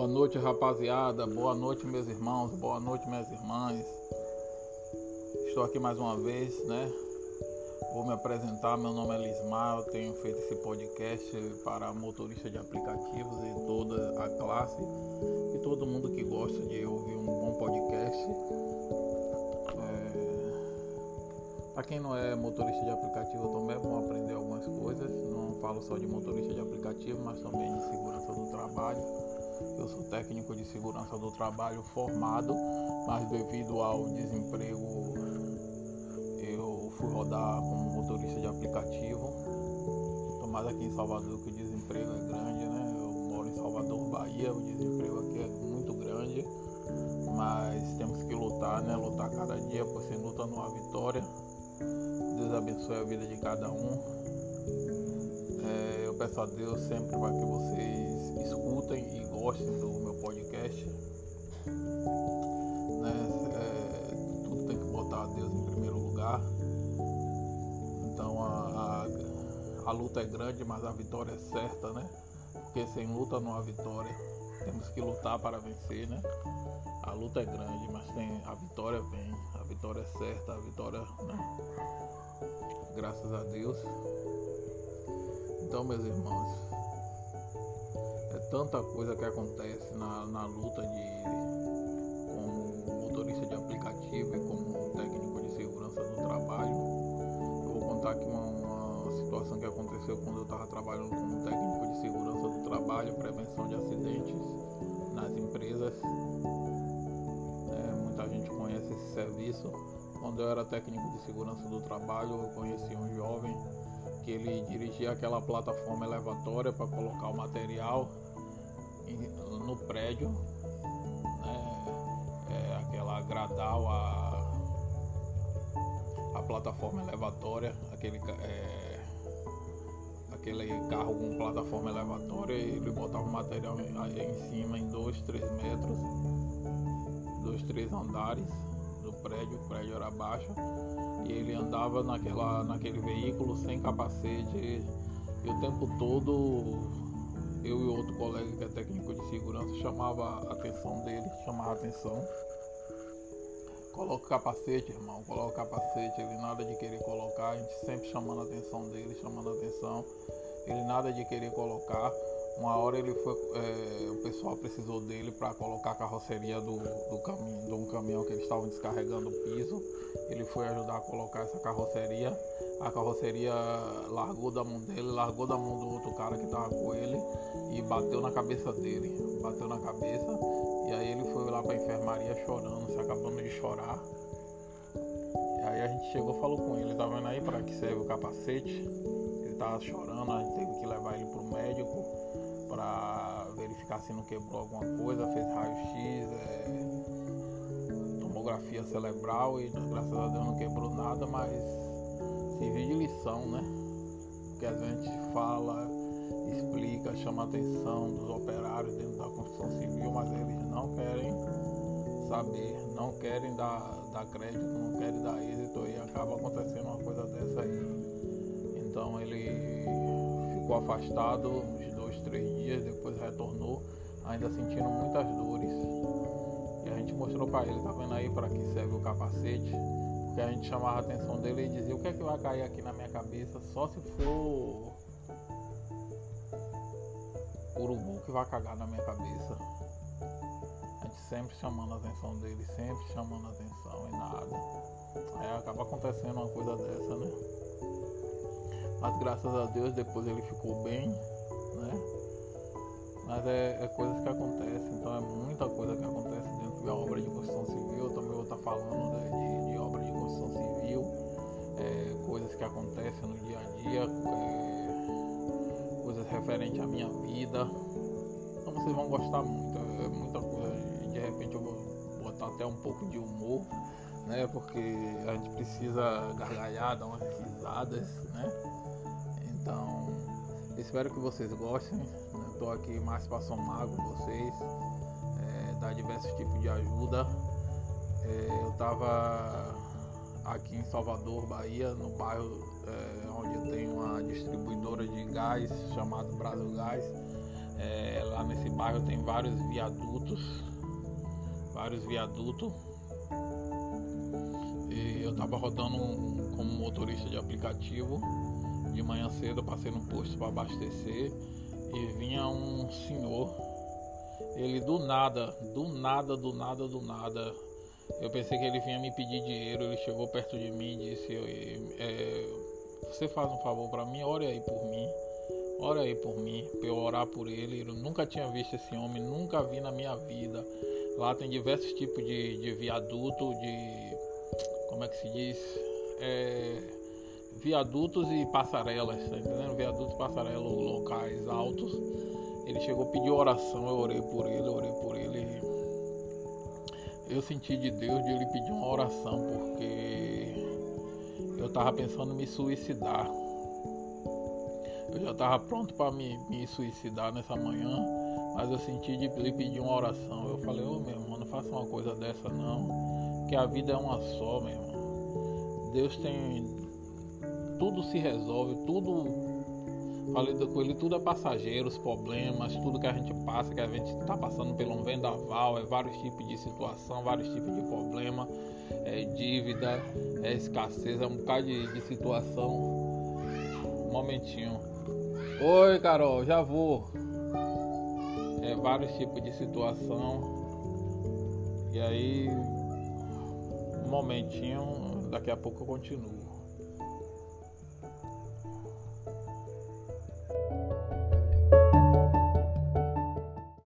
Boa noite, rapaziada. Boa noite, meus irmãos. Boa noite, minhas irmãs. Estou aqui mais uma vez, né? Vou me apresentar. Meu nome é Lismar. Eu tenho feito esse podcast para motoristas de aplicativos e toda a classe e todo mundo que gosta de ouvir um bom podcast. É... Para quem não é motorista de aplicativo também, vão aprender algumas coisas. Não falo só de motorista de aplicativo, mas também de segurança do trabalho eu sou técnico de segurança do trabalho formado, mas devido ao desemprego eu fui rodar como motorista de aplicativo. Mas aqui em Salvador que o desemprego é grande, né? Eu moro em Salvador, Bahia, o desemprego aqui é muito grande. Mas temos que lutar, né? Lutar cada dia, pois sem luta não há vitória. Deus abençoe a vida de cada um. É, eu peço a Deus sempre para que vocês escutem e gostem do meu podcast. Né? É, tudo tem que botar Deus em primeiro lugar. Então a, a, a luta é grande, mas a vitória é certa, né? Porque sem luta não há vitória. Temos que lutar para vencer, né? A luta é grande, mas tem, a vitória vem, a vitória é certa, a vitória, né? Graças a Deus. Então, meus irmãos, tanta coisa que acontece na, na luta de como motorista de aplicativo e como técnico de segurança do trabalho. Eu vou contar aqui uma, uma situação que aconteceu quando eu estava trabalhando como técnico de segurança do trabalho, prevenção de acidentes nas empresas. É, muita gente conhece esse serviço. Quando eu era técnico de segurança do trabalho, eu conheci um jovem que ele dirigia aquela plataforma elevatória para colocar o material no prédio, né, é, aquela gradal, a, a plataforma elevatória, aquele, é, aquele carro com plataforma elevatória, ele botava o material em, em cima em 2, 3 metros, dois, três andares do prédio, o prédio era baixo, e ele andava naquela, naquele veículo sem capacete e o tempo todo eu e outro colega que é técnico de segurança chamava a atenção dele, chamava a atenção. Coloca o capacete, irmão, coloca o capacete, ele nada de querer colocar, a gente sempre chamando a atenção dele, chamando a atenção, ele nada de querer colocar. Uma hora ele foi, é, o pessoal precisou dele para colocar a carroceria do, do caminho, de um caminhão que eles estavam descarregando o piso. Ele foi ajudar a colocar essa carroceria. A carroceria largou da mão dele, largou da mão do outro cara que estava com ele e bateu na cabeça dele. Bateu na cabeça e aí ele foi lá para enfermaria chorando, se acabando de chorar. E aí a gente chegou falou com ele, tá vendo aí para que serve o capacete? Ele tava chorando, a gente teve que levar ele pro médico para verificar se não quebrou alguma coisa, fez raio-x, é, tomografia cerebral e graças a Deus não quebrou nada, mas serviu de lição, né? Porque a gente fala, explica, chama a atenção dos operários dentro da construção civil, mas eles não querem saber, não querem dar, dar crédito, não querem dar êxito e acaba acontecendo uma coisa dessa aí. Então ele ficou afastado três dias, depois retornou, ainda sentindo muitas dores. E a gente mostrou para ele, tá vendo aí para que serve o capacete? Porque a gente chamava a atenção dele e dizia, o que é que vai cair aqui na minha cabeça? Só se for urubu que vai cagar na minha cabeça. A gente sempre chamando a atenção dele, sempre chamando a atenção e nada. Aí acaba acontecendo uma coisa dessa, né? Mas graças a Deus depois ele ficou bem, né? Mas é, é, coisas que acontecem, então é muita coisa que acontece dentro da obra de construção civil. Eu também vou estar falando né, de construção civil, é, coisas que acontecem no dia a dia, é, coisas referentes à minha vida. Então vocês vão gostar muito, é muita coisa. De repente eu vou botar até um pouco de humor, né? Porque a gente precisa gargalhar, dar umas risadas, né? Então espero que vocês gostem estou aqui mais para somar com vocês, é, dar diversos tipos de ajuda. É, eu estava aqui em Salvador, Bahia, no bairro é, onde eu tenho uma distribuidora de gás chamado Brasil Gás. É, lá nesse bairro tem vários viadutos, vários viadutos. E eu tava rodando um, como motorista de aplicativo de manhã cedo, passei no posto para abastecer e vinha um senhor. Ele do nada, do nada, do nada, do nada. Eu pensei que ele vinha me pedir dinheiro. Ele chegou perto de mim e disse: é, Você faz um favor para mim? Ore aí por mim. Ora aí por mim, para eu orar por ele. Eu nunca tinha visto esse homem, nunca vi na minha vida. Lá tem diversos tipos de, de viaduto, de. Como é que se diz? É, viadutos e passarelas, tá entendendo? Viadutos passarelas locais altos. Ele chegou, pediu oração, eu orei por ele, orei por ele. Eu senti de Deus de ele pedir uma oração, porque eu tava pensando em me suicidar. Eu já estava pronto para me, me, suicidar nessa manhã, mas eu senti de lhe pedir uma oração. Eu falei, ô oh, meu irmão, não faça uma coisa dessa não, que a vida é uma só, meu irmão. Deus tem. Tudo se resolve, tudo. Falei com ele, tudo é passageiro, os problemas, tudo que a gente passa, que a gente está passando pelo um vendaval, é vários tipos de situação, vários tipos de problema, é dívida, é escassez, é um bocado de, de situação. Um momentinho. Oi, Carol, já vou. É vários tipos de situação. E aí, um momentinho, daqui a pouco eu continuo.